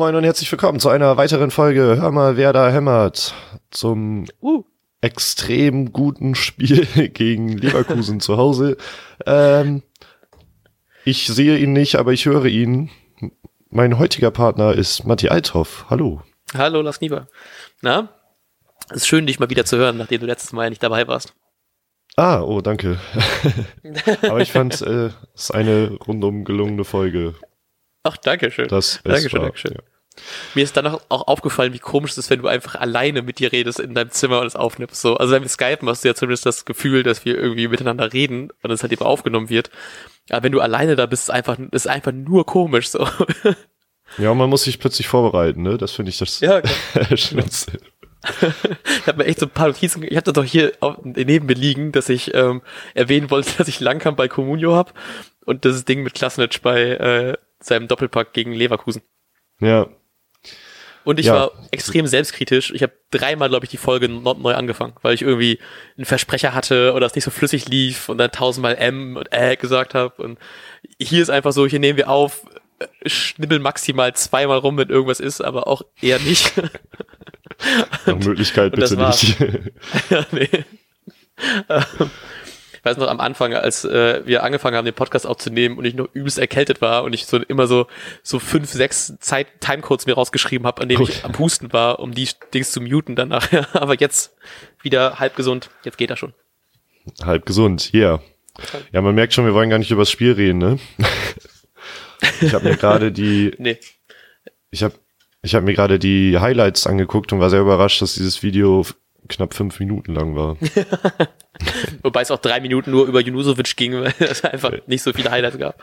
moin und herzlich willkommen zu einer weiteren Folge Hör mal, wer da hämmert zum uh. extrem guten Spiel gegen Leverkusen zu Hause. Ähm, ich sehe ihn nicht, aber ich höre ihn. Mein heutiger Partner ist Matti Althoff. Hallo. Hallo, Lars Nieber. Na? Es ist schön, dich mal wieder zu hören, nachdem du letztes Mal nicht dabei warst. Ah, oh, danke. aber ich fand äh, es ist eine rundum gelungene Folge. Ach, danke schön. Das danke schön, danke schön. Ja. Mir ist dann auch, aufgefallen, wie komisch es ist, wenn du einfach alleine mit dir redest in deinem Zimmer und es aufnimmst. So, also wenn wir Skypen, hast du ja zumindest das Gefühl, dass wir irgendwie miteinander reden und es halt eben aufgenommen wird. Aber wenn du alleine da bist, ist einfach, ist einfach nur komisch so. Ja, man muss sich plötzlich vorbereiten, ne? Das finde ich das ja, Schlimmste. ich habe mir echt so ein paar Notizen, ich hatte doch hier neben mir liegen, dass ich ähm, erwähnen wollte, dass ich Langkamp bei Comunio habe und das Ding mit Klasnitsch bei äh, seinem Doppelpack gegen Leverkusen. Ja. Und ich ja. war extrem selbstkritisch. Ich habe dreimal, glaube ich, die Folge neu angefangen, weil ich irgendwie einen Versprecher hatte oder es nicht so flüssig lief und dann tausendmal M und Äh gesagt habe. Und hier ist einfach so, hier nehmen wir auf, schnibbel maximal zweimal rum, wenn irgendwas ist, aber auch eher nicht. Nach Möglichkeit bitte nicht. ja, nee. ich weiß noch am Anfang, als äh, wir angefangen haben, den Podcast aufzunehmen und ich noch übelst erkältet war und ich so immer so so fünf, sechs Zeit Timecodes mir rausgeschrieben habe, an denen ich am Husten war, um die Dings zu muten dann nachher. Aber jetzt wieder halb gesund. Jetzt geht er schon. Halb gesund, yeah. Ja, man merkt schon, wir wollen gar nicht über das Spiel reden, ne? Ich habe mir gerade die. nee. Ich habe ich hab mir gerade die Highlights angeguckt und war sehr überrascht, dass dieses Video knapp fünf Minuten lang war. Wobei es auch drei Minuten nur über Junusovic ging, weil es einfach nicht so viele Highlights gab.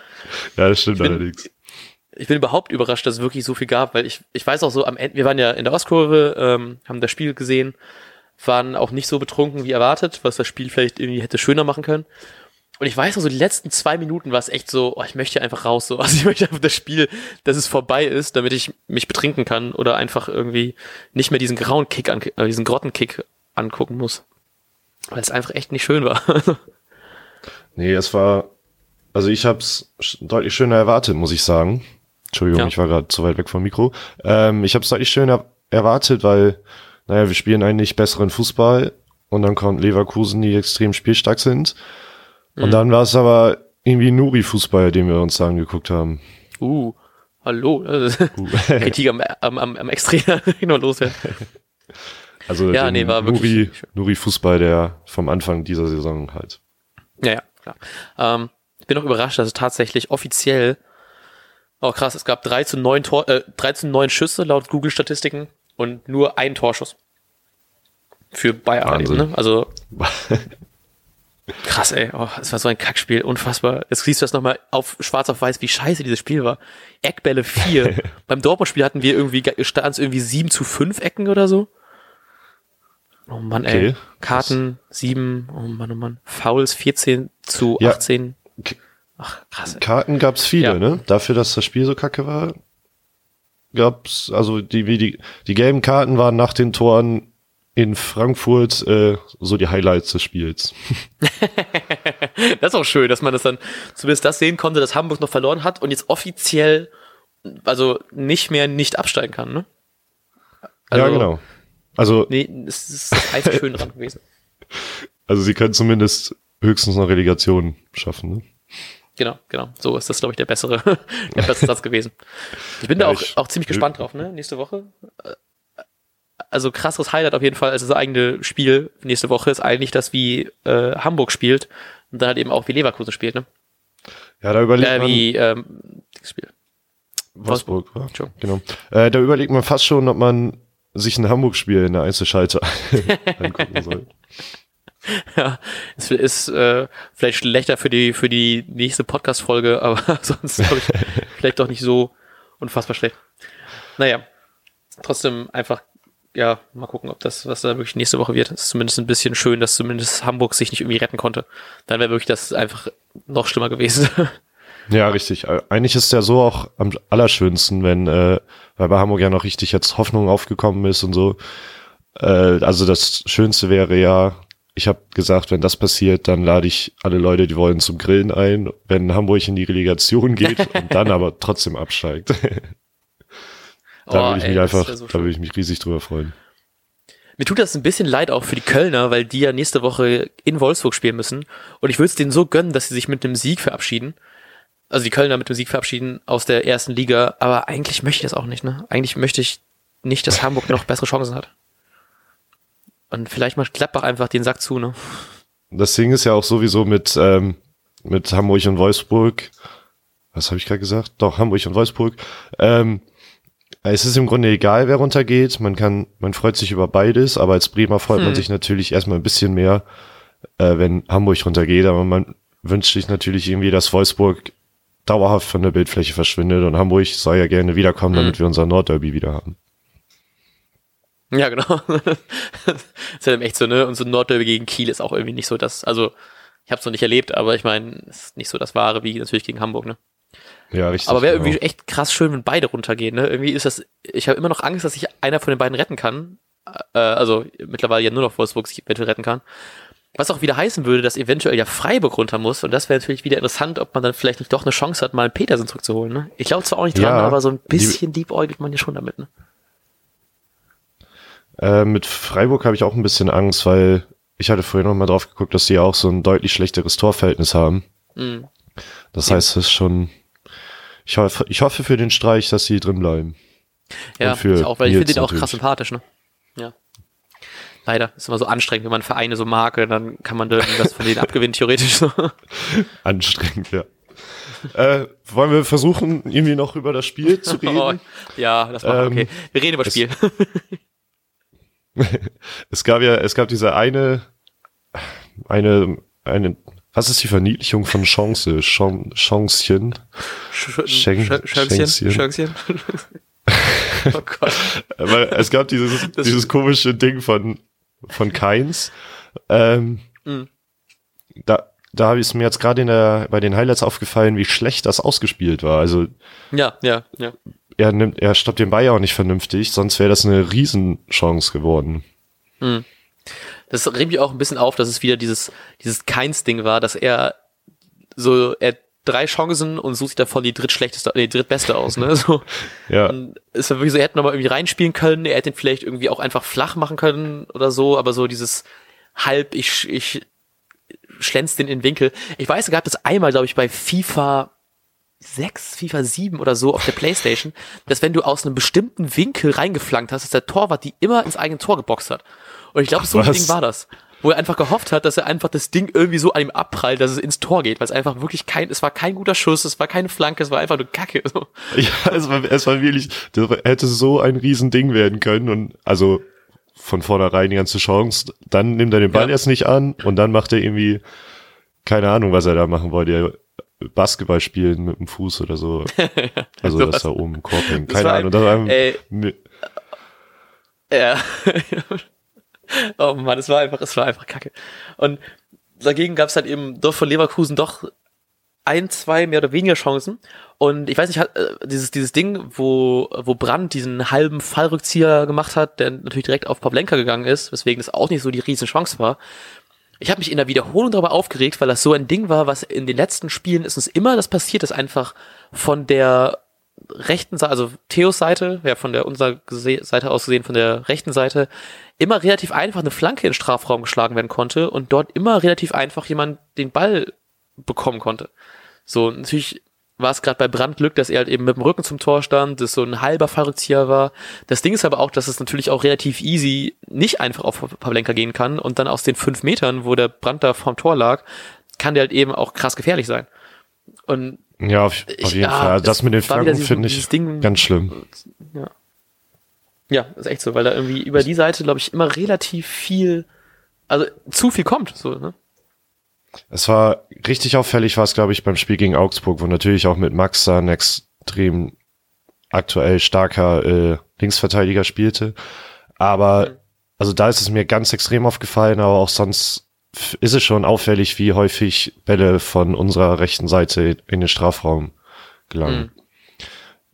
Ja, das stimmt ich bin, allerdings. Ich bin überhaupt überrascht, dass es wirklich so viel gab, weil ich, ich weiß auch so, am Ende, wir waren ja in der Ostkurve, ähm, haben das Spiel gesehen, waren auch nicht so betrunken wie erwartet, was das Spiel vielleicht irgendwie hätte schöner machen können. Und ich weiß noch, so die letzten zwei Minuten war es echt so, oh, ich möchte einfach raus, so. Also ich möchte einfach das Spiel, dass es vorbei ist, damit ich mich betrinken kann oder einfach irgendwie nicht mehr diesen grauen Kick, an, äh, diesen Grottenkick angucken muss. Weil es einfach echt nicht schön war. nee, es war, also ich habe es deutlich schöner erwartet, muss ich sagen. Entschuldigung, ja. ich war gerade zu weit weg vom Mikro. Ähm, ich habe es deutlich schöner erwartet, weil, naja, wir spielen eigentlich besseren Fußball und dann kommt Leverkusen, die extrem spielstark sind. Und mhm. dann war es aber irgendwie Nuri-Fußball, den wir uns da angeguckt haben. Uh, hallo. Uh. hey, Tiger am, am, am Extrem noch loswerden. Also ja, nee, war Nuri, Nuri Fußball, der vom Anfang dieser Saison halt. Ja, ja, klar. Ähm, ich bin auch überrascht, dass es tatsächlich offiziell, oh krass, es gab 3 zu 9 Tor, äh, 3 zu 9 Schüsse laut Google-Statistiken und nur ein Torschuss. Für Bayern eben, ne? Also Krass, ey. Oh, es war so ein Kackspiel. Unfassbar. Jetzt siehst du das nochmal auf schwarz auf weiß, wie scheiße dieses Spiel war. Eckbälle 4. Beim Dortmund-Spiel hatten wir irgendwie, stand es irgendwie 7 zu 5 Ecken oder so. Oh Mann, okay. ey. Karten 7. Oh Mann, oh Mann. Fouls 14 zu ja. 18. Ach, krass. Ey. Karten gab's viele, ja. ne? Dafür, dass das Spiel so kacke war, gab's, also die, die, die gelben Karten waren nach den Toren in Frankfurt äh, so die Highlights des Spiels. das ist auch schön, dass man das dann zumindest das sehen konnte, dass Hamburg noch verloren hat und jetzt offiziell also nicht mehr nicht absteigen kann, ne? Also, ja, genau. Also nee, es ist einfach schön dran gewesen. Also sie können zumindest höchstens eine Relegation schaffen, ne? Genau, genau. So ist das, glaube ich, der bessere, der bessere Satz gewesen. Ich bin ja, da auch, auch ziemlich gespannt drauf, ne? Nächste Woche also krasses Highlight auf jeden Fall als das eigene Spiel nächste Woche ist eigentlich das, wie äh, Hamburg spielt und dann halt eben auch wie Leverkusen spielt, ne? Ja, da überlegt äh, man. Wie, ähm, Spiel. Wolfsburg, war. Genau. Äh, da überlegt man fast schon, ob man sich ein Hamburg-Spiel in der Einzelschalte angucken soll. Ja, es ist äh, vielleicht schlechter für die für die nächste Podcast-Folge, aber sonst glaube ich vielleicht doch nicht so unfassbar schlecht. Naja, trotzdem einfach ja, mal gucken, ob das, was da wirklich nächste Woche wird. Ist zumindest ein bisschen schön, dass zumindest Hamburg sich nicht irgendwie retten konnte. Dann wäre wirklich das einfach noch schlimmer gewesen. Ja, richtig. Eigentlich ist ja so auch am allerschönsten, wenn, äh, weil bei Hamburg ja noch richtig jetzt Hoffnung aufgekommen ist und so. Äh, also das Schönste wäre ja, ich habe gesagt, wenn das passiert, dann lade ich alle Leute, die wollen, zum Grillen ein, wenn Hamburg in die Relegation geht und dann aber trotzdem absteigt. Da oh, würde ich ey, mich einfach, so da würde ich mich riesig drüber freuen. Mir tut das ein bisschen leid auch für die Kölner, weil die ja nächste Woche in Wolfsburg spielen müssen. Und ich würde es denen so gönnen, dass sie sich mit einem Sieg verabschieden. Also die Kölner mit dem Sieg verabschieden aus der ersten Liga. Aber eigentlich möchte ich das auch nicht, ne? Eigentlich möchte ich nicht, dass Hamburg noch bessere Chancen hat. Und vielleicht macht Gladbach einfach den Sack zu, ne? Das Ding ist ja auch sowieso mit, ähm, mit Hamburg und Wolfsburg. Was habe ich gerade gesagt? Doch, Hamburg und Wolfsburg. Ähm, es ist im Grunde egal, wer runtergeht. Man kann, man freut sich über beides, aber als Bremer freut hm. man sich natürlich erstmal ein bisschen mehr, äh, wenn Hamburg runtergeht. Aber man wünscht sich natürlich irgendwie, dass Wolfsburg dauerhaft von der Bildfläche verschwindet und Hamburg soll ja gerne wiederkommen, hm. damit wir unser Nordderby wieder haben. Ja, genau. das ist halt echt so, ne? Und so ein Nordderby gegen Kiel ist auch irgendwie nicht so das, also ich habe es noch nicht erlebt, aber ich meine, es ist nicht so das Wahre wie natürlich gegen Hamburg, ne? Ja, richtig. Aber wäre genau. irgendwie echt krass schön, wenn beide runtergehen, ne? Irgendwie ist das, ich habe immer noch Angst, dass sich einer von den beiden retten kann. Äh, also mittlerweile ja nur noch Wolfsburg sich eventuell retten kann. Was auch wieder heißen würde, dass eventuell ja Freiburg runter muss. Und das wäre natürlich wieder interessant, ob man dann vielleicht nicht doch eine Chance hat, mal einen Petersen zurückzuholen. Ne? Ich glaube zwar auch nicht dran, ja, aber so ein bisschen liebäugelt man ja schon damit. Ne? Äh, mit Freiburg habe ich auch ein bisschen Angst, weil ich hatte vorhin noch mal drauf geguckt, dass die auch so ein deutlich schlechteres Torverhältnis haben. Mhm. Das heißt, es ist schon. Ich hoffe, ich hoffe für den Streich, dass sie drin bleiben. Ja, ich auch, weil ich finde den auch krass sympathisch, ne? Ja. Leider. Ist immer so anstrengend, wenn man Vereine so mag, dann kann man das von denen abgewinnen, theoretisch so. Anstrengend, ja. äh, wollen wir versuchen, irgendwie noch über das Spiel zu reden? Oh, ja, das machen wir. Okay. Wir reden über das Spiel. es gab ja, es gab diese eine, eine, eine, was ist die Verniedlichung von Chance? Chan Chancchen? Chancchen? Chancchen? oh Gott. Aber es gab dieses, dieses komische Ding von, von Keins. Ähm, mhm. Da, da ist mir jetzt gerade in der, bei den Highlights aufgefallen, wie schlecht das ausgespielt war. Also. Ja, ja, ja er nimmt, er stoppt den Ball ja auch nicht vernünftig, sonst wäre das eine Riesenchance geworden. Hm. Das regt mich auch ein bisschen auf, dass es wieder dieses, dieses Keins-Ding war, dass er so, er drei Chancen und sucht sich davon die drittschlechteste, die drittbeste aus, ne? So. ja. Und ist wirklich so, er hätte nochmal irgendwie reinspielen können, er hätte ihn vielleicht irgendwie auch einfach flach machen können oder so, aber so dieses halb, ich, ich schlänz den in den Winkel. Ich weiß, es gab das einmal, glaube ich, bei FIFA 6, FIFA 7 oder so auf der Playstation, dass wenn du aus einem bestimmten Winkel reingeflankt hast, dass der Torwart die immer ins eigene Tor geboxt hat. Und ich glaube, so ein Ding war das. Wo er einfach gehofft hat, dass er einfach das Ding irgendwie so an ihm abprallt, dass es ins Tor geht, weil es einfach wirklich kein, es war kein guter Schuss, es war keine Flanke, es war einfach nur Kacke. So. Ja, es war, es war wirklich, das hätte so ein Riesending werden können und also von vornherein die ganze Chance. Dann nimmt er den Ball ja. erst nicht an und dann macht er irgendwie, keine Ahnung, was er da machen wollte. Basketball spielen mit dem Fuß oder so. Also, dass da oben im Korb hängt. Keine Ahnung. Das war ey, ja. oh Mann, es war einfach, es war einfach kacke. Und dagegen gab es halt eben doch von Leverkusen doch ein, zwei mehr oder weniger Chancen. Und ich weiß nicht, äh, dieses, dieses Ding, wo, wo Brandt diesen halben Fallrückzieher gemacht hat, der natürlich direkt auf Pavlenka gegangen ist, weswegen das auch nicht so die riesen Chance war. Ich habe mich in der Wiederholung darüber aufgeregt, weil das so ein Ding war, was in den letzten Spielen ist uns immer das passiert ist, einfach von der rechten Seite, also Theos Seite, ja von der unserer Seite aus gesehen, von der rechten Seite, immer relativ einfach eine Flanke in den Strafraum geschlagen werden konnte und dort immer relativ einfach jemand den Ball bekommen konnte. So, natürlich war es gerade bei Brand Glück, dass er halt eben mit dem Rücken zum Tor stand, dass so ein halber Fallrückzieher war. Das Ding ist aber auch, dass es natürlich auch relativ easy nicht einfach auf Pavlenka gehen kann und dann aus den fünf Metern, wo der Brand da vorm Tor lag, kann der halt eben auch krass gefährlich sein. Und ja, auf, auf jeden ja, Fall. Das mit den Flanken finde ich Ding, ganz schlimm. Ja. ja, ist echt so, weil da irgendwie über die Seite, glaube ich, immer relativ viel, also zu viel kommt, so, ne? Es war richtig auffällig, war es, glaube ich, beim Spiel gegen Augsburg, wo natürlich auch mit Max da ein extrem aktuell starker äh, Linksverteidiger spielte. Aber, mhm. also da ist es mir ganz extrem aufgefallen, aber auch sonst ist es schon auffällig, wie häufig Bälle von unserer rechten Seite in den Strafraum gelangen. Mhm.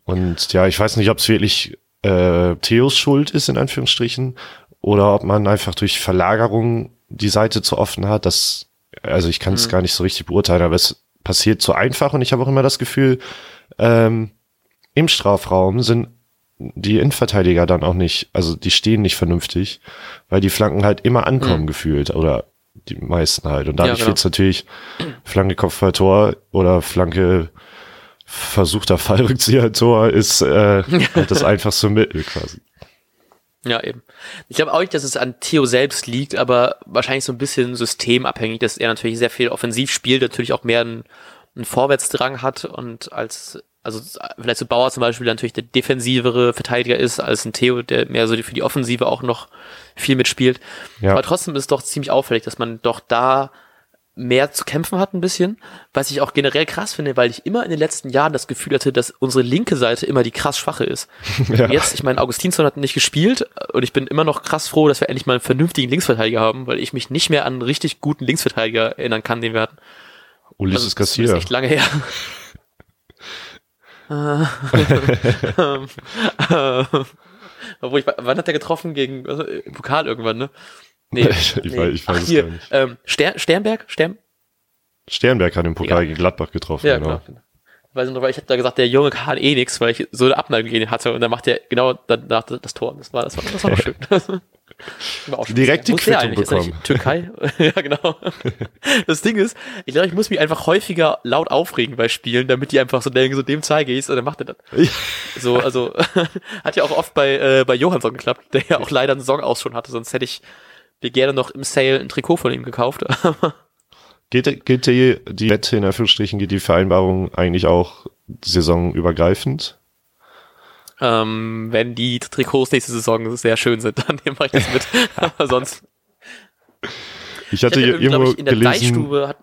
Und ja, ich weiß nicht, ob es wirklich äh, Theos Schuld ist, in Anführungsstrichen, oder ob man einfach durch Verlagerung die Seite zu offen hat. Das also ich kann es mhm. gar nicht so richtig beurteilen, aber es passiert so einfach und ich habe auch immer das Gefühl, ähm, im Strafraum sind die Innenverteidiger dann auch nicht, also die stehen nicht vernünftig, weil die Flanken halt immer ankommen mhm. gefühlt oder die meisten halt. Und dadurch ja, genau. wird's natürlich Flanke Kopfball Tor oder Flanke versuchter Fallrückzieher Tor ist äh, halt das einfachste Mittel quasi. Ja, eben. Ich glaube auch nicht, dass es an Theo selbst liegt, aber wahrscheinlich so ein bisschen systemabhängig, dass er natürlich sehr viel offensiv spielt, natürlich auch mehr einen, einen Vorwärtsdrang hat und als, also vielleicht so Bauer zum Beispiel natürlich der defensivere Verteidiger ist als ein Theo, der mehr so für die Offensive auch noch viel mitspielt. Ja. Aber trotzdem ist es doch ziemlich auffällig, dass man doch da mehr zu kämpfen hat ein bisschen, was ich auch generell krass finde, weil ich immer in den letzten Jahren das Gefühl hatte, dass unsere linke Seite immer die krass schwache ist. Ja. Jetzt, ich meine, Augustinsson hat nicht gespielt und ich bin immer noch krass froh, dass wir endlich mal einen vernünftigen Linksverteidiger haben, weil ich mich nicht mehr an einen richtig guten Linksverteidiger erinnern kann, den wir hatten. Ulysses also, Garcia. Das ist echt lange her. Obwohl ich, wann hat der getroffen? Gegen also, Pokal irgendwann, ne? Nee, ich, nee. Weiß, ich weiß Ach, es hier, gar nicht. Ähm, Ster Sternberg? Stern Sternberg hat den Pokal Egal. gegen Gladbach getroffen, ja, genau. genau. Weiß nicht, weil ich habe da gesagt, der Junge kann eh nix, weil ich so eine Abneigung gegen ihn hatte und dann macht er genau danach das Tor. Das war, das war, das war schön. Direkt die Quittung bekommen. Türkei? ja, genau. Das Ding ist, ich glaube, ich muss mich einfach häufiger laut aufregen bei Spielen, damit die einfach so denken, so dem zeige ich es und dann macht er das. Ja. So, also hat ja auch oft bei, äh, bei Johansson geklappt, der ja auch leider einen Song aus schon hatte, sonst hätte ich mir gerne noch im Sale ein Trikot von ihm gekauft. geht, geht die, die Wette in Anführungsstrichen, geht die Vereinbarung eigentlich auch saisonübergreifend? Ähm, wenn die Trikots nächste Saison sehr schön sind, dann nehme ich das mit. Aber sonst. Ich hatte, ich hatte irgendwo ich, in der gelesen, hat,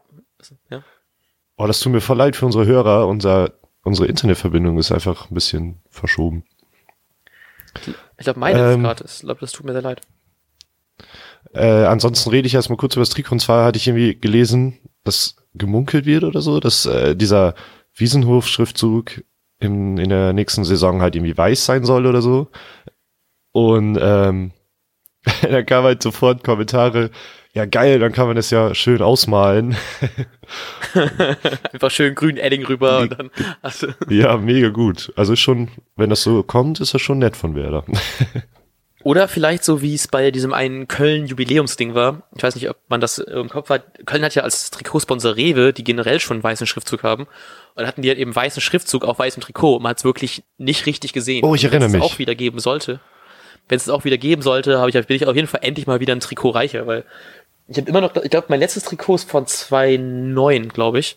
ja. Oh, das tut mir voll leid für unsere Hörer. Unser, unsere Internetverbindung ist einfach ein bisschen verschoben. Ich glaube, meine ähm, ist gerade. Ich glaube, das tut mir sehr leid. Äh, ansonsten rede ich erstmal kurz über das Trikot. Und zwar hatte ich irgendwie gelesen, dass gemunkelt wird oder so, dass äh, dieser Wiesenhof-Schriftzug in, in der nächsten Saison halt irgendwie weiß sein soll oder so. Und ähm, da kam halt sofort Kommentare, ja geil, dann kann man das ja schön ausmalen. Einfach schön grün Edding rüber und dann du Ja, mega gut. Also schon, wenn das so kommt, ist das schon nett von Werder. Oder vielleicht so, wie es bei diesem einen Köln-Jubiläumsding war. Ich weiß nicht, ob man das im Kopf hat. Köln hat ja als Trikotsponsor Rewe, die generell schon einen weißen Schriftzug haben. Und hatten die halt eben weißen Schriftzug auf weißem Trikot. Man hat es wirklich nicht richtig gesehen. Oh, ich erinnere mich. Wenn es auch wieder geben sollte. Wenn es auch wieder geben sollte, habe ich, bin ich auf jeden Fall endlich mal wieder ein Trikot reicher, weil ich habe immer noch, ich glaube, mein letztes Trikot ist von 2009, glaube ich.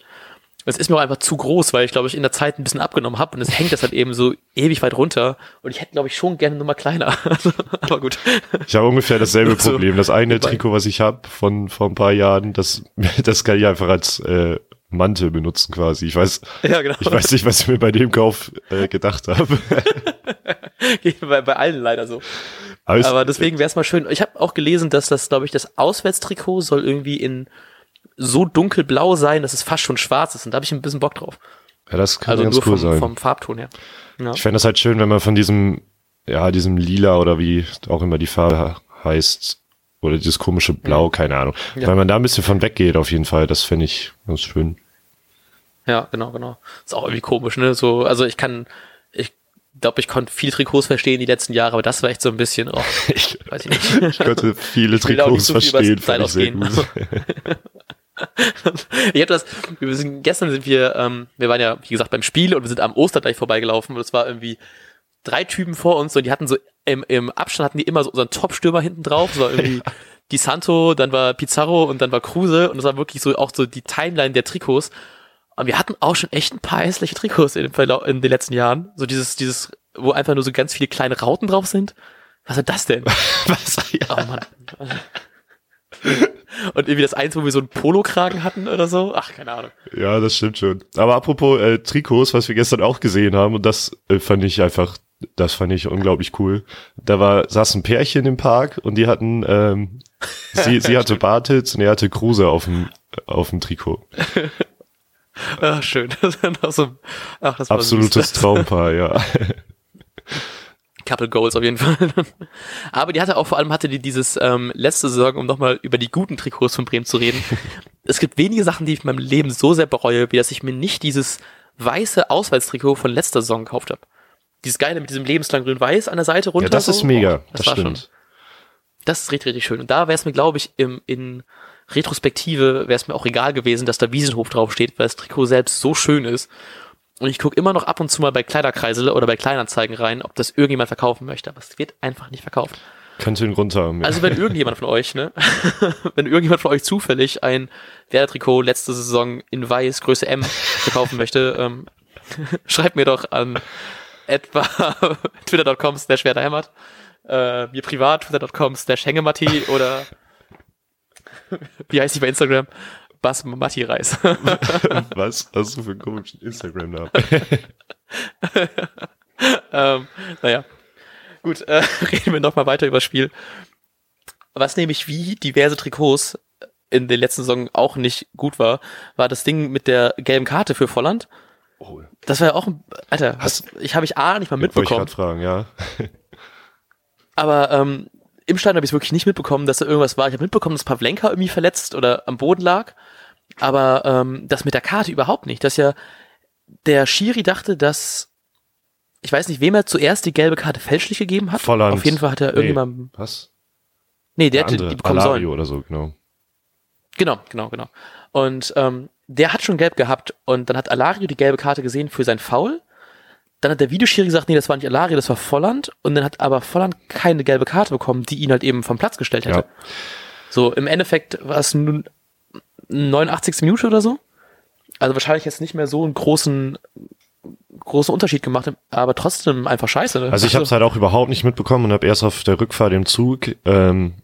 Es ist mir auch einfach zu groß, weil ich glaube ich in der Zeit ein bisschen abgenommen habe und es hängt das halt eben so ewig weit runter und ich hätte glaube ich schon gerne nur mal kleiner. Aber gut. Ich habe ungefähr dasselbe Problem. Das eine Trikot, was ich habe von vor ein paar Jahren, das das kann ich einfach als äh, Mantel benutzen quasi. Ich weiß, ja, genau. ich weiß nicht, was ich mir bei dem Kauf äh, gedacht habe. bei, bei allen leider so. Aber, Aber deswegen wäre es mal schön. Ich habe auch gelesen, dass das, glaube ich, das Auswärtstrikot soll irgendwie in so dunkelblau sein, dass es fast schon schwarz ist. Und da habe ich ein bisschen Bock drauf. Ja, das kann also ganz nur cool vom, sein. vom Farbton her. Ja. Ich fände das halt schön, wenn man von diesem, ja, diesem Lila oder wie auch immer die Farbe heißt, oder dieses komische Blau, ja. keine Ahnung. Ja. Weil man da ein bisschen von weggeht, auf jeden Fall. Das fände ich ganz schön. Ja, genau, genau. Ist auch irgendwie komisch, ne? So, also ich kann, ich glaube, ich konnte viele Trikots verstehen die letzten Jahre, aber das war echt so ein bisschen, oh, ich, weiß ich nicht. ich konnte viele Trikots so verstehen, fand ich sehr gut. ich habe das, wir sind, gestern sind wir, ähm, wir waren ja, wie gesagt, beim Spiel und wir sind am Osterdeich vorbeigelaufen und es war irgendwie drei Typen vor uns und die hatten so, im, im Abstand hatten die immer so unseren Top-Stürmer hinten drauf, so irgendwie ja. Di Santo, dann war Pizarro und dann war Kruse und das war wirklich so auch so die Timeline der Trikots. Und wir hatten auch schon echt ein paar hässliche Trikots in, in den letzten Jahren. So dieses, dieses, wo einfach nur so ganz viele kleine Rauten drauf sind. Was ist das denn? Was? Ja. Oh Mann. Und irgendwie das eins, wo wir so einen Polokragen hatten oder so. Ach, keine Ahnung. Ja, das stimmt schon. Aber apropos äh, Trikots, was wir gestern auch gesehen haben, und das äh, fand ich einfach, das fand ich unglaublich cool. Da war, saß ein Pärchen im Park und die hatten, ähm, sie, sie hatte Bartels und er hatte Kruse auf dem, auf dem Trikot. Ach, schön. Das so, ach, Absolutes Traumpaar, ja. Couple Goals auf jeden Fall. Aber die hatte auch vor allem hatte die dieses ähm, letzte Saison, um nochmal über die guten Trikots von Bremen zu reden. es gibt wenige Sachen, die ich in meinem Leben so sehr bereue, wie dass ich mir nicht dieses weiße Auswärtstrikot von letzter Saison gekauft habe. dieses Geile mit diesem lebenslang grün-weiß an der Seite runter. Ja, das so. ist mega. Oh, das, das war stimmt. schon, das ist richtig, richtig schön. Und da wäre es mir, glaube ich, im, in Retrospektive wäre es mir auch egal gewesen, dass da Wiesenhof draufsteht, weil das Trikot selbst so schön ist. Und ich gucke immer noch ab und zu mal bei Kleiderkreisele oder bei Kleinanzeigen rein, ob das irgendjemand verkaufen möchte. Aber es wird einfach nicht verkauft. Könnte einen Grund haben. Ja. Also wenn irgendjemand von euch, ne, wenn irgendjemand von euch zufällig ein Werder-Trikot letzte Saison in weiß Größe M verkaufen möchte, ähm, schreibt mir doch an etwa twitter.com slash werderheimat, äh, mir privat twitter.com slash hängematti oder wie heißt ich bei Instagram? Bas Matti Reis. Was hast du für einen komischen Instagram-Namen? ähm, naja. Gut, äh, reden wir nochmal weiter über das Spiel. Was nämlich wie diverse Trikots in den letzten Saison auch nicht gut war, war das Ding mit der gelben Karte für Volland. Oh, Das war ja auch, ein, Alter, Hast- was, ich habe ich A nicht mal ich mitbekommen. gerade fragen, ja. Aber ähm, im Stadion habe ich wirklich nicht mitbekommen, dass da irgendwas war. Ich habe mitbekommen, dass Pavlenka irgendwie verletzt oder am Boden lag. Aber ähm, das mit der Karte überhaupt nicht. Dass ja der Schiri dachte, dass ich weiß nicht, wem er zuerst die gelbe Karte fälschlich gegeben hat. Volland. Auf jeden Fall hat er irgendjemandem. Was? Nee, der, Der hätte andere, die bekommen Alario sollen. oder so, genau. Genau, genau, genau. Und ähm, der hat schon gelb gehabt und dann hat Alario die gelbe Karte gesehen für sein Foul. Dann hat der Videoschiri gesagt, nee, das war nicht Alario, das war Volland. Und dann hat aber Volland keine gelbe Karte bekommen, die ihn halt eben vom Platz gestellt hätte. Ja. So, im Endeffekt war es nun 89. Minute oder so. Also wahrscheinlich jetzt nicht mehr so einen großen, großen Unterschied gemacht, aber trotzdem einfach scheiße. Ne? Also ich habe es halt auch überhaupt nicht mitbekommen und habe erst auf der Rückfahrt im Zug, ähm,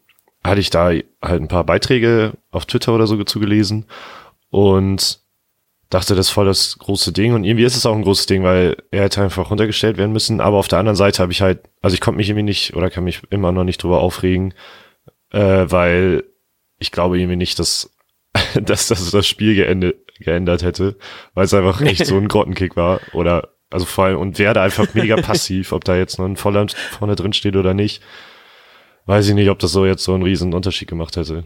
hatte ich da halt ein paar Beiträge auf Twitter oder so zugelesen und dachte, das ist voll das große Ding und irgendwie ist es auch ein großes Ding, weil er hätte einfach runtergestellt werden müssen, aber auf der anderen Seite habe ich halt, also ich konnte mich irgendwie nicht oder kann mich immer noch nicht drüber aufregen, äh, weil ich glaube irgendwie nicht, dass, dass das das Spiel geändert, geändert hätte, weil es einfach echt so ein Grottenkick war oder also vor allem und wäre da einfach mega passiv, ob da jetzt noch ein Volland vorne drin steht oder nicht. Weiß ich nicht, ob das so jetzt so einen riesen Unterschied gemacht hätte.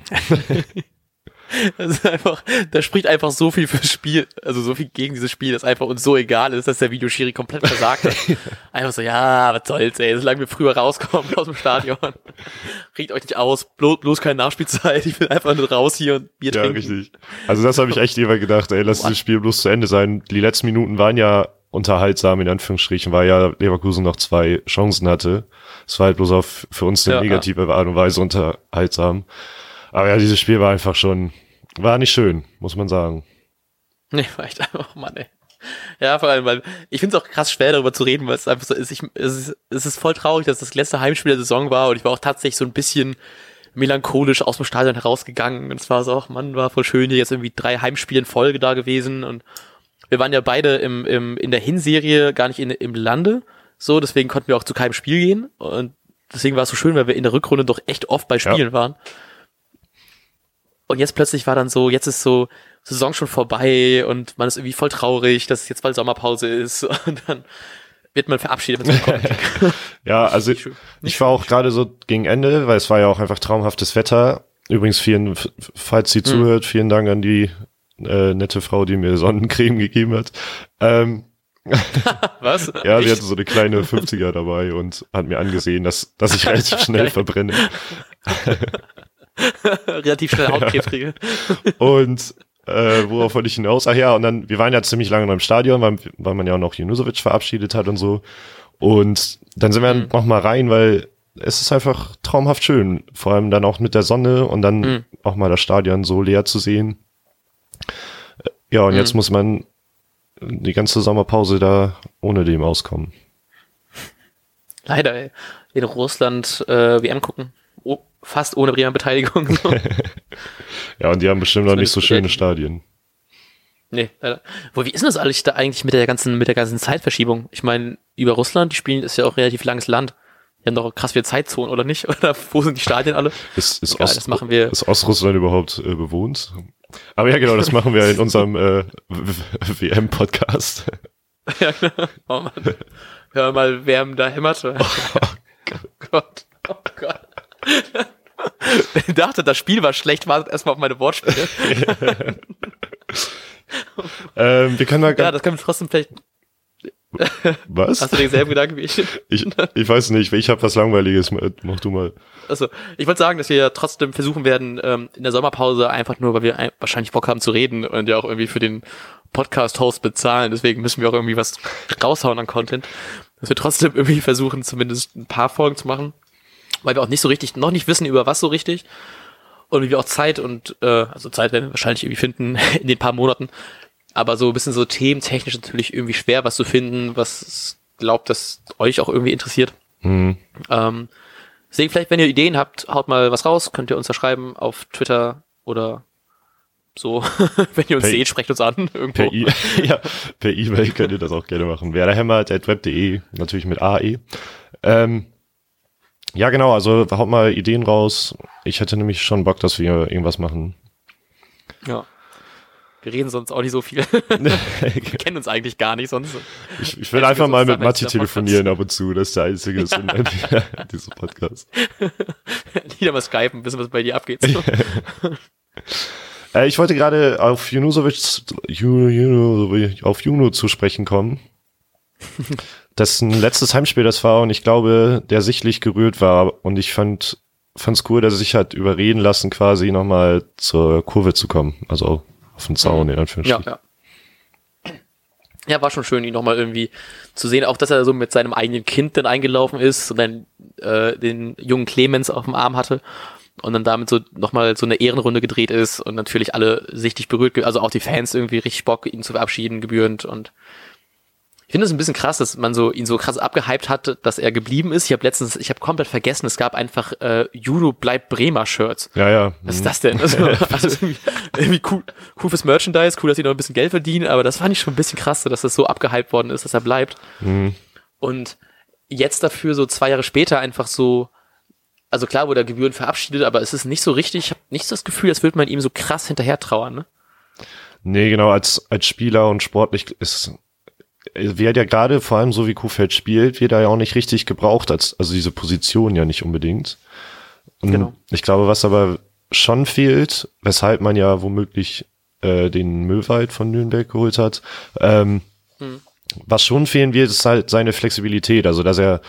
Das ist einfach, da spricht einfach so viel fürs Spiel, also so viel gegen dieses Spiel, dass einfach uns so egal ist, dass der Videoschiri komplett versagt hat. Einfach so, ja, was soll's, ey, solange wir früher rauskommen aus dem Stadion. Regt euch nicht aus, bloß, bloß keine Nachspielzeit, ich will einfach nur raus hier und Bier Ja, trinken. richtig. Also das habe ich echt immer gedacht, ey, lass dieses Spiel bloß zu Ende sein. Die letzten Minuten waren ja unterhaltsam, in Anführungsstrichen, weil ja Leverkusen noch zwei Chancen hatte. Es war halt bloß auf, für uns eine Ja, negative Art und Weise unterhaltsam. Aber ja, dieses Spiel war einfach schon, war nicht schön, muss man sagen. Nee, war echt einfach, oh Mann, ey. Ja, vor allem, weil ich finde es auch krass schwer darüber zu reden, weil es einfach so ist. Ich, es, ist es ist voll traurig, dass das letzte Heimspiel der Saison war und ich war auch tatsächlich so ein bisschen melancholisch aus dem Stadion herausgegangen und es war so, ach Mann, war voll schön, hier jetzt irgendwie drei Heimspiele in Folge da gewesen und wir waren ja beide im, im, in der Hinserie gar nicht in, im Lande, so, deswegen konnten wir auch zu keinem Spiel gehen und deswegen war es so schön, weil wir in der Rückrunde doch echt oft bei Spielen Ja. waren. Und jetzt plötzlich war dann so, jetzt ist so Saison schon vorbei und man ist irgendwie voll traurig, dass es jetzt bald Sommerpause ist und dann wird man verabschiedet. Ja, also schön. ich war auch gerade so gegen Ende, weil es war ja auch einfach traumhaftes Wetter. Übrigens, vielen, falls sie zuhört, vielen Dank an die äh, nette Frau, die mir Sonnencreme gegeben hat. Ähm, Was? ja, sie hatte so eine kleine 50er dabei und hat mir angesehen, dass, dass ich relativ schnell verbrenne. relativ schnell Hautkrebs kriege. Und äh, worauf wollte ich hinaus? Ach ja, und dann, wir waren ja ziemlich lange noch im Stadion, weil, weil man ja auch noch Junusovic verabschiedet hat und so. Und dann sind wir Mhm. noch mal rein, weil es ist einfach traumhaft schön. Vor allem dann auch mit der Sonne und dann Mhm. auch mal das Stadion so leer zu sehen. Äh, Ja, und jetzt Mhm. muss man die ganze Sommerpause da ohne dem auskommen. Leider, ey. In Russland äh, WM gucken. Oh, fast ohne Bremer Beteiligung. Ja, und die haben bestimmt noch nicht so schöne. Stadien. nee, leider. Wo, wie ist denn das eigentlich da eigentlich mit der ganzen, mit der ganzen Zeitverschiebung? Ich meine, über Russland, die spielen, ist ja auch relativ langes Land. Die haben doch krass viele Zeitzonen, oder nicht? Oder wo sind die Stadien alle? Ist, ist, Egal, Ost, das machen wir. ist Ostrussland überhaupt äh, bewohnt? Aber ja, genau, das machen wir in unserem äh, WM-Podcast. Ja, genau. Oh Mann. Hör mal, wer da hämmert. Oh Gott. Oh Gott. Ich dachte, das Spiel war schlecht, wartet erstmal auf meine Wortspiele. ähm, wir können da Ja, das können wir trotzdem vielleicht. Was? Hast du denselben Gedanken wie ich? ich? Ich weiß nicht, ich habe was Langweiliges. Mach du mal. Also, ich wollte sagen, dass wir ja trotzdem versuchen werden, ähm, in der Sommerpause einfach nur, weil wir wahrscheinlich Bock haben zu reden und ja auch irgendwie für den Podcast-Host bezahlen. Deswegen müssen wir auch irgendwie was raushauen an Content. Dass wir trotzdem irgendwie versuchen, zumindest ein paar Folgen zu machen. Weil wir auch nicht so richtig, noch nicht wissen, über was so richtig. Und wir auch Zeit und, äh, also Zeit werden wir wahrscheinlich irgendwie finden in den paar Monaten, aber so ein bisschen so thementechnisch natürlich irgendwie schwer, was zu finden, was glaubt, dass euch auch irgendwie interessiert. Mhm. Ähm, deswegen vielleicht, wenn ihr Ideen habt, haut mal was raus, könnt ihr uns da schreiben auf Twitter oder so, wenn ihr uns per seht, sprecht uns an irgendwo. Per, e ja, per E-Mail könnt ihr das auch gerne machen. Werderhämmert.web.de, natürlich mit AE. Ähm, ja, genau, also haut mal Ideen raus. Ich hätte nämlich schon Bock, dass wir irgendwas machen. Ja. Wir reden sonst auch nicht so viel. wir kennen uns eigentlich gar nicht sonst. Ich, ich will einfach mal mit Matti telefonieren ab und zu. Das ist der einzige ja. Sinn in diesem Podcast. Nieder mal skypen, wissen, was bei dir abgeht. äh, ich wollte gerade auf Junusovic, auf Juno zu sprechen kommen. Dessen letztes Heimspiel das war und ich glaube, der sichtlich gerührt war und ich fand fand's cool, dass er sich hat überreden lassen, quasi nochmal zur Kurve zu kommen. Also auf den Zaun, in Anführungsstrichen. Ja, ja. Ja, war schon schön, ihn nochmal irgendwie zu sehen, auch dass er so mit seinem eigenen Kind dann eingelaufen ist und dann äh, den jungen Clemens auf dem Arm hatte und dann damit so nochmal so eine Ehrenrunde gedreht ist und natürlich alle sichtlich berührt, also auch die Fans irgendwie richtig Bock, ihn zu verabschieden gebührend und finde es ein bisschen krass, dass man so ihn so krass abgehypt hat, dass er geblieben ist. Ich habe letztens, ich habe komplett vergessen, es gab einfach äh, Judo bleibt Bremer Shirts. Ja, ja. Was ist das denn? Also, also irgendwie, irgendwie cool, cool fürs Merchandise, cool, dass sie noch ein bisschen Geld verdienen, aber das fand ich schon ein bisschen krass, dass das so abgehypt worden ist, dass er bleibt. Mhm. Und jetzt dafür so zwei Jahre später einfach so, also klar wurde er Gebühren verabschiedet, aber es ist nicht so richtig, ich habe nicht so das Gefühl, als würde man ihm so krass hinterher trauern, ne? Nee, genau, als, als Spieler und sportlich ist wird ja gerade, vor allem so wie Kuhfeld spielt, wird er ja auch nicht richtig gebraucht, als, also diese Position ja nicht unbedingt. Und genau. Ich glaube, was aber schon fehlt, weshalb man ja womöglich äh, den Möwald von Nürnberg geholt hat, ähm, hm. was schon fehlen wird, ist halt seine Flexibilität, also dass er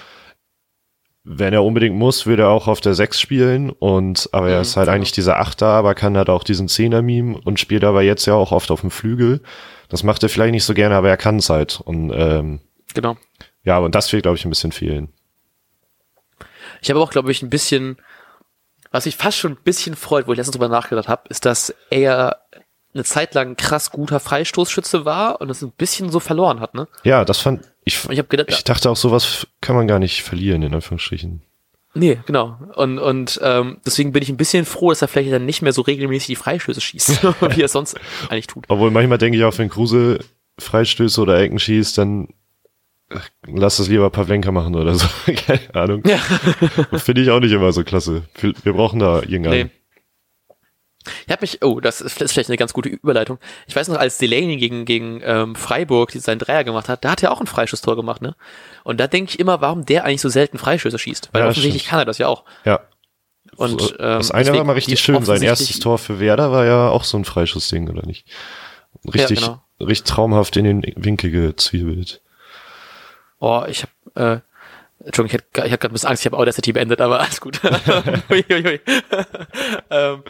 wenn er unbedingt muss, würde er auch auf der 6 spielen und aber er mhm, ist halt genau. eigentlich dieser Achter, aber kann halt auch diesen Zehner Meme und spielt aber jetzt ja auch oft auf dem Flügel. Das macht er vielleicht nicht so gerne, aber er kann es halt. Und ähm, genau. Ja, und das fehlt, glaube ich, ein bisschen fehlen. Ich habe auch, glaube ich, ein bisschen, was mich fast schon ein bisschen freut, wo ich letztens drüber nachgedacht habe, ist, dass er eine Zeit lang krass guter Freistoßschütze war und es ein bisschen so verloren hat, ne? Ja, das fand ich. Ich, gedacht, ich dachte auch, sowas kann man gar nicht verlieren, in Anführungsstrichen. Nee, genau. Und, und ähm, deswegen bin ich ein bisschen froh, dass er vielleicht dann nicht mehr so regelmäßig die Freistöße schießt, wie er sonst eigentlich tut. Obwohl manchmal denke ich auch, wenn Kruse Freistöße oder Ecken schießt, dann lass das lieber Pavlenka machen oder so. Keine Ahnung. Ja. Finde ich auch nicht immer so klasse. Wir brauchen da irgendeinen. Nee. Ich habe mich, oh, das ist, vielleicht eine ganz gute Überleitung. Ich weiß noch, als Delaney gegen, gegen ähm, Freiburg seinen Dreier gemacht hat, da hat er auch ein Freischusstor gemacht, ne? Und da denke ich immer, warum der eigentlich so selten Freischüsse schießt. Weil ja, offensichtlich stimmt. kann er das ja auch. Ja. Und, so, ähm, das eine war mal richtig schön. Sein erstes Tor für Werder war ja auch so ein Freischussding, oder nicht? Richtig, ja, genau. richtig traumhaft in den Winkel gezwiebelt. Oh, ich habe äh, Entschuldigung, ich hatte, ich hatte gerade ein bisschen Angst, ich habe Audacity beendet, aber alles gut. ähm,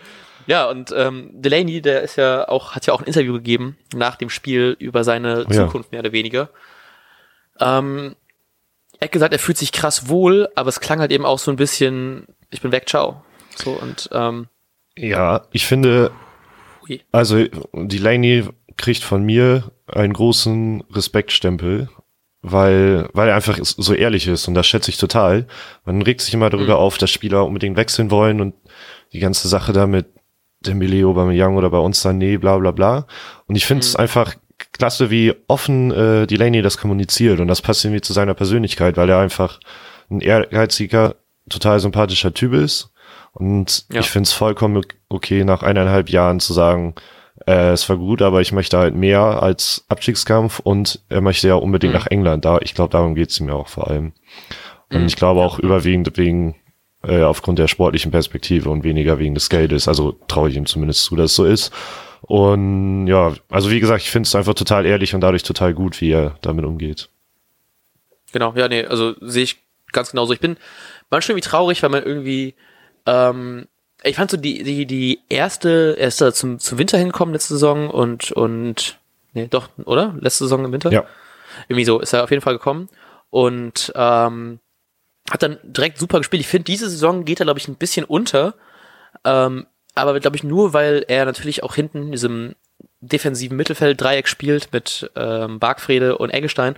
ja, und ähm, Delaney, der ist ja auch, hat ja auch ein Interview gegeben nach dem Spiel über seine ja. Zukunft mehr oder weniger. Ähm, er hat gesagt, er fühlt sich krass wohl, aber es klang halt eben auch so ein bisschen, ich bin weg, ciao. So und ähm, ja, ich finde, also Delaney kriegt von mir einen großen Respektstempel, weil, weil er einfach so ehrlich ist und das schätze ich total. Man regt sich immer darüber mhm. auf, dass Spieler unbedingt wechseln wollen und die ganze Sache damit Dembele, Aubameyang oder bei uns dann nee, bla bla bla. Und ich finde es mhm. einfach klasse, wie offen äh, Delaney das kommuniziert und das passt irgendwie zu seiner Persönlichkeit, weil er einfach ein ehrgeiziger, total sympathischer Typ ist. Und ja. ich finde es vollkommen okay, nach eineinhalb Jahren zu sagen, äh, es war gut, aber ich möchte halt mehr als Abstiegskampf und er möchte ja unbedingt mhm. nach England. Da, ich glaube, darum geht es mir auch vor allem. Und mhm. ich glaube auch überwiegend wegen äh, aufgrund der sportlichen Perspektive und weniger wegen des Geldes. Also traue ich ihm zumindest zu, dass es so ist. Und ja, also wie gesagt, ich finde es einfach total ehrlich und dadurch total gut, wie er damit umgeht. Genau, ja, nee, also sehe ich ganz genauso. Ich bin manchmal irgendwie traurig, weil man irgendwie, ähm, ich fand so die, die, die erste, er ist da zum, zum Winter hingekommen letzte Saison und, und, nee, doch, oder? Letzte Saison im Winter? Ja. Irgendwie so ist er auf jeden Fall gekommen und, ähm, hat dann direkt super gespielt. Ich finde, diese Saison geht er, glaube ich, ein bisschen unter, ähm, aber glaube ich nur, weil er natürlich auch hinten in diesem defensiven Mittelfeld Dreieck spielt mit ähm, Bargfrede und Eggestein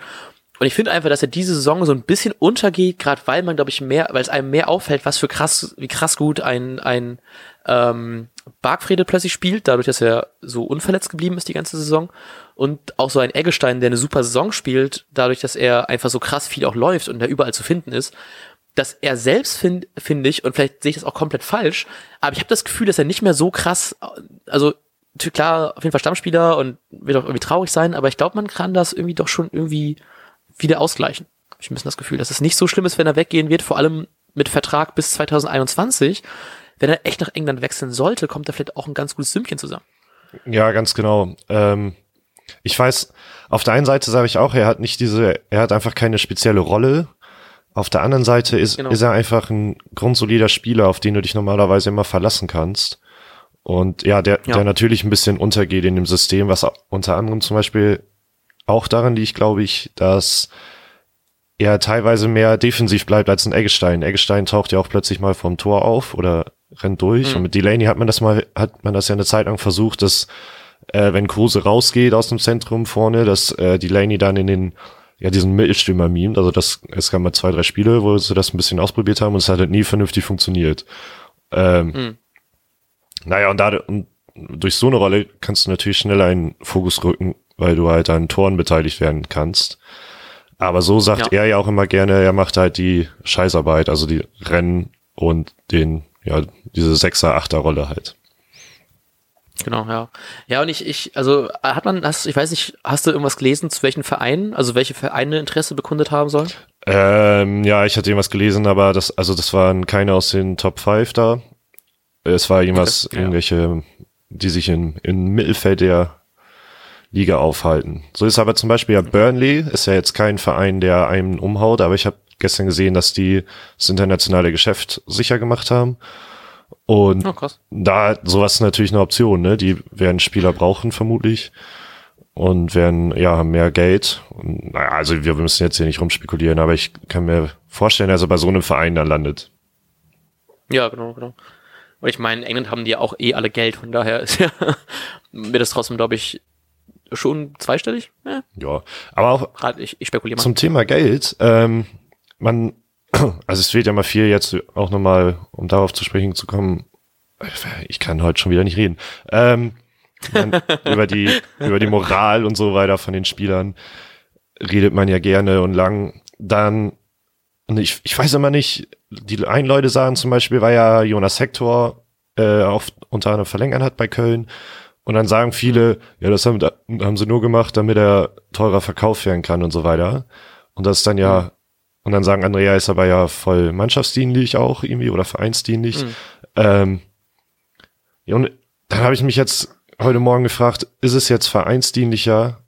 und ich finde einfach, dass er diese Saison so ein bisschen untergeht, gerade weil man, glaube ich, mehr, weil es einem mehr auffällt, was für krass, wie krass gut ein, ein ähm, Bargfrede plötzlich spielt, dadurch, dass er so unverletzt geblieben ist die ganze Saison. Und auch so ein Eggestein, der eine super Saison spielt, dadurch, dass er einfach so krass viel auch läuft und da überall zu finden ist. Dass er selbst, finde find ich, und vielleicht sehe ich das auch komplett falsch, aber ich habe das Gefühl, dass er nicht mehr so krass, also klar, auf jeden Fall Stammspieler und wird auch irgendwie traurig sein, aber ich glaube, man kann das irgendwie doch schon irgendwie wieder ausgleichen. Hab ich ein bisschen das Gefühl, dass es nicht so schlimm ist, wenn er weggehen wird, vor allem mit Vertrag bis 2021. Wenn er echt nach England wechseln sollte, kommt da vielleicht auch ein ganz gutes Sümmchen zusammen. Ja, ganz genau. Ähm, ich weiß, auf der einen Seite sage ich auch, er hat nicht diese, er hat einfach keine spezielle Rolle. Auf der anderen Seite ist, genau. ist er einfach ein grundsolider Spieler, auf den du dich normalerweise immer verlassen kannst. Und ja, der, ja. der natürlich ein bisschen untergeht in dem System, was unter anderem zum Beispiel auch daran liegt, glaube ich, dass er teilweise mehr defensiv bleibt als ein Eggestein. Eggestein taucht ja auch plötzlich mal vom Tor auf oder rennt durch. Mhm. Und mit Delaney hat man das mal, hat man das ja eine Zeit lang versucht, dass äh, wenn Kruse rausgeht aus dem Zentrum vorne, dass äh, Delaney dann in den ja diesen Mittelstürmer mimt. Also das es gab mal zwei drei Spiele, wo sie das ein bisschen ausprobiert haben und es hat halt nie vernünftig funktioniert. Ähm, mhm. Naja und da und durch so eine Rolle kannst du natürlich schneller einen Fokus rücken weil du halt an Toren beteiligt werden kannst. Aber so sagt ja. er ja auch immer gerne, er macht halt die Scheißarbeit, also die Rennen und den, ja, diese Sechser, Achter Rolle halt. Genau, ja. Ja, und ich, ich, also hat man, hast, ich weiß nicht, hast du irgendwas gelesen, zu welchen Vereinen, also welche Vereine Interesse bekundet haben sollen? Ähm, ja, ich hatte irgendwas gelesen, aber das, also das waren keine aus den Top 5 da. Es war irgendwas, okay, ja. irgendwelche, die sich in, im Mittelfeld der Liga aufhalten. So ist aber zum Beispiel ja Burnley, ist ja jetzt kein Verein, der einen umhaut, aber ich habe gestern gesehen, dass die das internationale Geschäft sicher gemacht haben. Und oh, da sowas ist natürlich eine Option, ne? Die werden Spieler brauchen vermutlich und werden ja mehr Geld. Und, naja, also wir müssen jetzt hier nicht rumspekulieren, aber ich kann mir vorstellen, dass er bei so einem Verein dann landet. Ja, genau, genau. Und ich meine, in England haben die ja auch eh alle Geld, von daher ist ja, wird es trotzdem, glaube ich, schon zweistellig. Ja, ja aber auch ich, ich spekuliere mal. zum Thema Geld. Ähm, man, also es wird ja mal viel jetzt auch nochmal, um darauf zu sprechen zu kommen. Ich kann heute schon wieder nicht reden. Ähm, man, über die über die Moral und so weiter von den Spielern redet man ja gerne und lang. Dann ich, ich weiß immer nicht, die einen Leute sagen zum Beispiel, weil ja Jonas Hector äh, auch unter anderem verlängern hat bei Köln und dann sagen viele, ja, das haben, haben sie nur gemacht, damit er teurer verkauft werden kann und so weiter. Und das ist dann ja, mhm. und dann sagen andere, ja, ist aber ja voll mannschaftsdienlich auch irgendwie oder vereinsdienlich. Mhm. Ähm, ja, und dann habe ich mich jetzt heute Morgen gefragt, ist es jetzt vereinsdienlicher,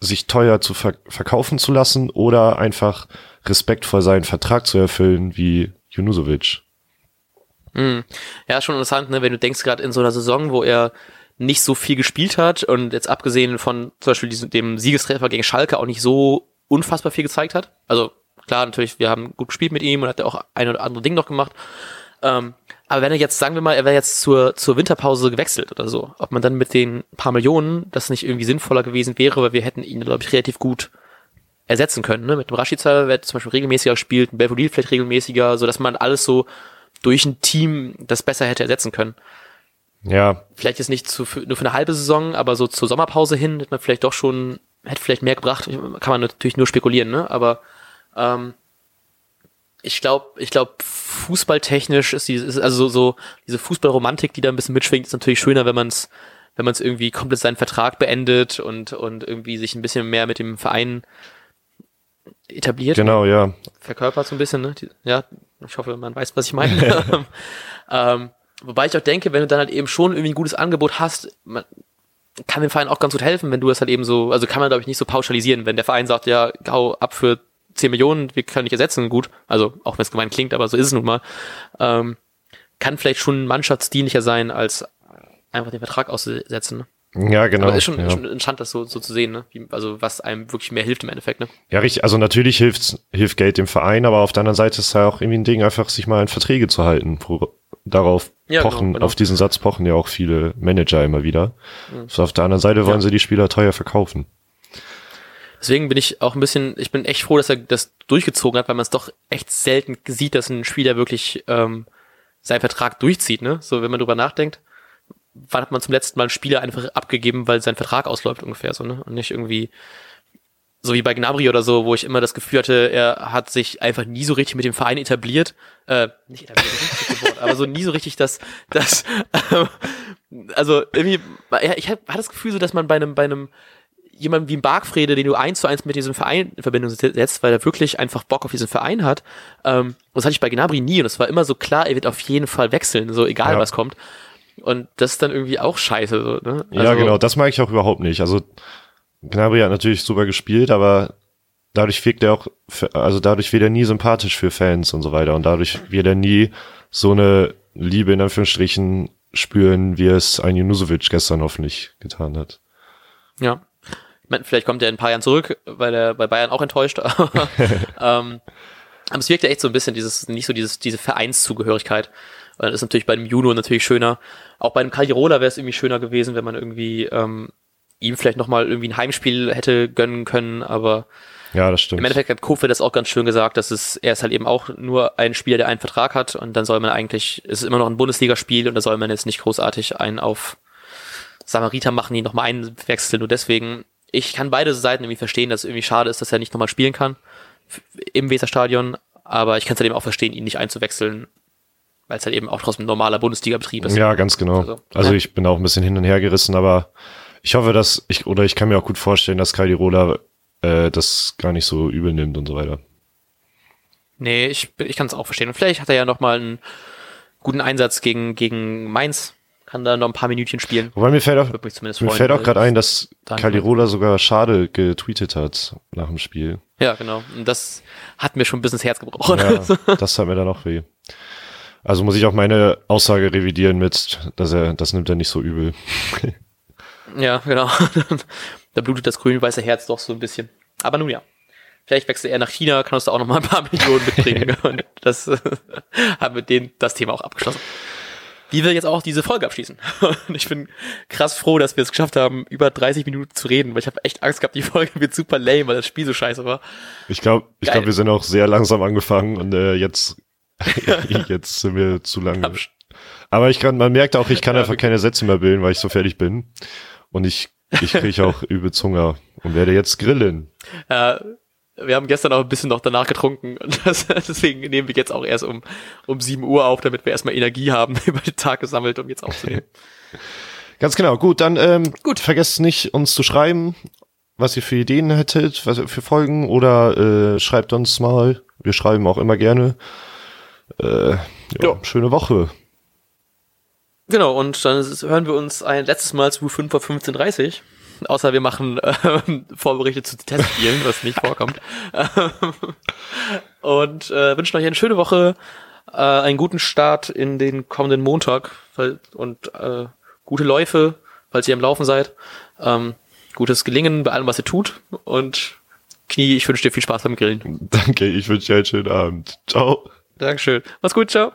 sich teuer zu ver verkaufen zu lassen oder einfach respektvoll seinen Vertrag zu erfüllen wie Junusovic? Mhm. Ja, schon interessant, ne? wenn du denkst gerade in so einer Saison, wo er nicht so viel gespielt hat und jetzt abgesehen von zum Beispiel diesem, dem Siegestreffer gegen Schalke auch nicht so unfassbar viel gezeigt hat. Also klar, natürlich, wir haben gut gespielt mit ihm und hat er auch ein oder andere Ding noch gemacht. Ähm, aber wenn er jetzt, sagen wir mal, er wäre jetzt zur, zur Winterpause gewechselt oder so, ob man dann mit den paar Millionen das nicht irgendwie sinnvoller gewesen wäre, weil wir hätten ihn, glaube ich, relativ gut ersetzen können. Ne? Mit dem Rashica wer zum Beispiel regelmäßiger spielt, ein Belfodil vielleicht regelmäßiger, so dass man alles so durch ein Team das besser hätte ersetzen können. Ja. Vielleicht jetzt nicht zu, nur für eine halbe Saison, aber so zur Sommerpause hin hätte man vielleicht doch schon, hätte vielleicht mehr gebracht. Kann man natürlich nur spekulieren, ne? Aber ähm, ich glaube, ich glaube, fußballtechnisch ist die, also so, so diese Fußballromantik, die da ein bisschen mitschwingt, ist natürlich schöner, wenn man es, wenn man es irgendwie komplett seinen Vertrag beendet und und irgendwie sich ein bisschen mehr mit dem Verein etabliert. Genau, ja. Verkörpert so ein bisschen, ne? Die, ja, ich hoffe, man weiß, was ich meine. ähm, Wobei ich auch denke, wenn du dann halt eben schon irgendwie ein gutes Angebot hast, man kann dem Verein auch ganz gut helfen, wenn du das halt eben so, also kann man glaube ich nicht so pauschalisieren, wenn der Verein sagt, ja, hau ab für 10 Millionen, wir können nicht ersetzen, gut, also auch wenn es gemein klingt, aber so ist es nun mal, ähm, kann vielleicht schon mannschaftsdienlicher sein, als einfach den Vertrag auszusetzen. Ne? Ja, genau. Aber ist schon, ja. schon interessant, das so, so zu sehen, ne? Wie, also was einem wirklich mehr hilft im Endeffekt, ne? Ja, richtig. Also natürlich hilft, hilft Geld dem Verein, aber auf der anderen Seite ist es ja auch irgendwie ein Ding, einfach sich mal in Verträge zu halten. Darauf ja, genau, pochen, genau, genau. auf diesen Satz pochen ja auch viele Manager immer wieder. Mhm. So auf der anderen Seite wollen ja. sie die Spieler teuer verkaufen. Deswegen bin ich auch ein bisschen, ich bin echt froh, dass er das durchgezogen hat, weil man es doch echt selten sieht, dass ein Spieler wirklich ähm, seinen Vertrag durchzieht, ne? So, wenn man drüber nachdenkt wann hat man zum letzten Mal einen Spieler einfach abgegeben, weil sein Vertrag ausläuft ungefähr so, ne? Und nicht irgendwie so wie bei Gnabry oder so, wo ich immer das Gefühl hatte, er hat sich einfach nie so richtig mit dem Verein etabliert, äh, nicht etabliert, nicht Wort, aber so nie so richtig das, das, äh, also irgendwie, ja, ich hatte das Gefühl so, dass man bei einem, bei einem jemanden wie ein Bargfrede, den du eins zu eins mit diesem Verein in Verbindung setzt, weil er wirklich einfach Bock auf diesen Verein hat. Ähm, das hatte ich bei Gnabry nie und es war immer so klar, er wird auf jeden Fall wechseln, so egal ja. was kommt. Und das ist dann irgendwie auch scheiße. So, ne? also, ja, genau, das mag ich auch überhaupt nicht. Also Gnabry hat natürlich super gespielt, aber dadurch wirkt er auch, also dadurch wird er nie sympathisch für Fans und so weiter. Und dadurch wird er nie so eine Liebe in Anführungsstrichen spüren, wie es ein Junusovic gestern hoffentlich getan hat. Ja. Ich meine, vielleicht kommt er in ein paar Jahren zurück, weil er bei Bayern auch enttäuscht. Aber, ähm, aber es wirkt ja echt so ein bisschen dieses, nicht so dieses, diese Vereinszugehörigkeit. Und das ist natürlich bei dem Juno natürlich schöner. Auch bei einem Caldirola wäre es irgendwie schöner gewesen, wenn man irgendwie ähm, ihm vielleicht nochmal irgendwie ein Heimspiel hätte gönnen können, aber ja, das stimmt. Im Endeffekt hat Kofe das auch ganz schön gesagt, dass es, er ist halt eben auch nur ein Spieler, der einen Vertrag hat und dann soll man eigentlich, es ist immer noch ein Bundesligaspiel und da soll man jetzt nicht großartig einen auf Samariter machen, ihn nochmal einwechseln. Nur deswegen, ich kann beide Seiten irgendwie verstehen, dass es irgendwie schade ist, dass er nicht nochmal spielen kann im Weserstadion, aber ich kann es halt eben auch verstehen, ihn nicht einzuwechseln, weil es halt eben auch trotzdem ein normaler Bundesliga-Betrieb ist. Ja, ganz genau. Also, also ich bin auch ein bisschen hin und her gerissen, aber ich hoffe, dass ich, oder ich kann mir auch gut vorstellen, dass Kali Rola äh, das gar nicht so übel nimmt und so weiter. Nee, ich, ich kann es auch verstehen. Und vielleicht hat er ja nochmal einen guten Einsatz gegen, gegen Mainz. Kann da noch ein paar Minütchen spielen. Wobei mir fällt auch, mir fällt auch gerade ein, dass Kalirola sogar schade getweetet hat nach dem Spiel. Ja, genau. Und das hat mir schon ein bisschen das Herz gebrochen. Ja, das hat mir dann auch weh. Also muss ich auch meine Aussage revidieren mit, dass er, das nimmt er nicht so übel. ja, genau. da blutet das grün-weiße Herz doch so ein bisschen. Aber nun ja. Vielleicht wechselt er nach China, kann uns da auch noch mal ein paar Millionen mitbringen. und das haben wir den, das Thema auch abgeschlossen. Wie wir jetzt auch diese Folge abschließen. Und ich bin krass froh, dass wir es geschafft haben, über 30 Minuten zu reden, weil ich habe echt Angst gehabt, die Folge wird super lame, weil das Spiel so scheiße war. Ich glaube, ich glaube, wir sind auch sehr langsam angefangen und äh, jetzt Jetzt sind wir zu lange. Aber ich kann, man merkt auch, ich kann einfach keine Sätze mehr bilden, weil ich so fertig bin. Und ich, ich kriege auch übel Hunger und werde jetzt grillen. Ja, wir haben gestern auch ein bisschen noch danach getrunken. Und das, deswegen nehmen wir jetzt auch erst um, um 7 Uhr auf, damit wir erstmal Energie haben, über den Tag gesammelt, um jetzt aufzunehmen. Ganz genau. Gut, dann ähm, gut. vergesst nicht, uns zu schreiben, was ihr für Ideen hättet, was für Folgen oder äh, schreibt uns mal. Wir schreiben auch immer gerne. Äh, ja, ja. Schöne Woche. Genau, und dann hören wir uns ein letztes Mal zu 5 Uhr 15.30 Außer wir machen äh, Vorberichte zu Testspielen, was nicht vorkommt. und äh, wünschen euch eine schöne Woche, äh, einen guten Start in den kommenden Montag und äh, gute Läufe, falls ihr am Laufen seid. Ähm, gutes Gelingen bei allem, was ihr tut. Und Knie, ich wünsche dir viel Spaß beim Grillen. Danke, ich wünsche dir einen schönen Abend. Ciao. Dankeschön. Mach's gut, ciao.